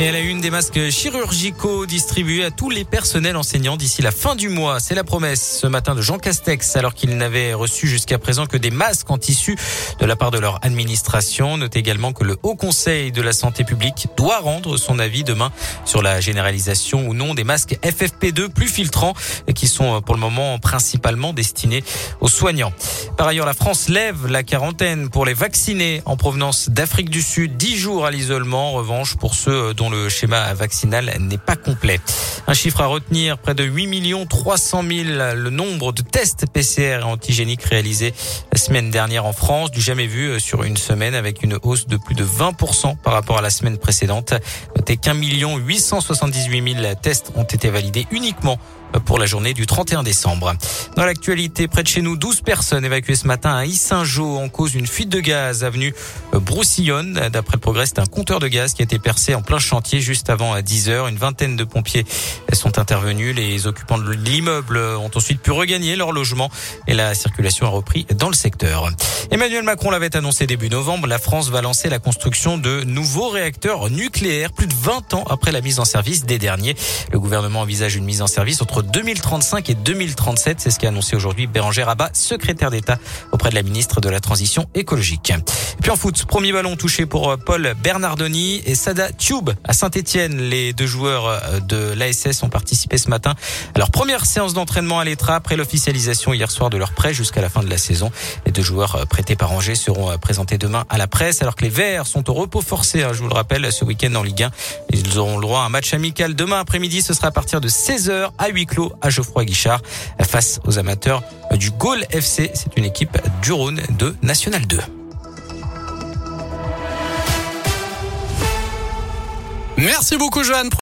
Et elle a une des masques chirurgicaux distribués à tous les personnels enseignants d'ici la fin du mois. C'est la promesse ce matin de Jean Castex alors qu'il n'avait reçu jusqu'à présent que des masques en tissu de la part de leur administration. Notez également que le Haut Conseil de la Santé publique doit rendre son avis demain sur la généralisation ou non des masques FFP2 plus filtrants qui sont pour le moment principalement destinés aux soignants. Par ailleurs, la France lève la quarantaine pour les vaccinés en provenance d'Afrique du Sud. 10 jours à l'isolement. En revanche, pour ceux dont le schéma vaccinal n'est pas complet. Un chiffre à retenir, près de 8 300 000 le nombre de tests PCR antigéniques réalisés la semaine dernière en France, du jamais vu euh, sur une semaine avec une hausse de plus de 20% par rapport à la semaine précédente. Notez qu'un million 878 000 tests ont été validés uniquement pour la journée du 31 décembre. Dans l'actualité, près de chez nous, 12 personnes évacuées ce matin à Issingeau en cause d'une fuite de gaz avenue Broussillonne. D'après le progrès, c'est un compteur de gaz qui a été percé en plein chantier juste avant 10 heures. Une vingtaine de pompiers sont intervenus. Les occupants de l'immeuble ont ensuite pu regagner leur logement et la circulation a repris dans le secteur. Emmanuel Macron l'avait annoncé début novembre. La France va lancer la construction de nouveaux réacteurs nucléaires plus de 20 ans après la mise en service des derniers. Le gouvernement envisage une mise en service entre 2035 et 2037. C'est ce qu'a annoncé aujourd'hui Béranger Rabat, secrétaire d'État auprès de la ministre de la Transition écologique. Et puis en foot, premier ballon touché pour euh, Paul Bernardoni et Sada Tube à Saint-Etienne. Les deux joueurs euh, de l'ASS ont participé ce matin à leur première séance d'entraînement à l'Etra après l'officialisation hier soir de leur prêt jusqu'à la fin de la saison. Les deux joueurs euh, prêtés par Angers seront présentés demain à la presse alors que les Verts sont au repos forcé, hein, je vous le rappelle, ce week-end en Ligue 1. Ils auront le droit à un match amical demain après-midi. Ce sera à partir de 16h à huis à Geoffroy Guichard face aux amateurs du Gaulle FC. C'est une équipe du Rhône de National 2. Merci beaucoup, Joanne.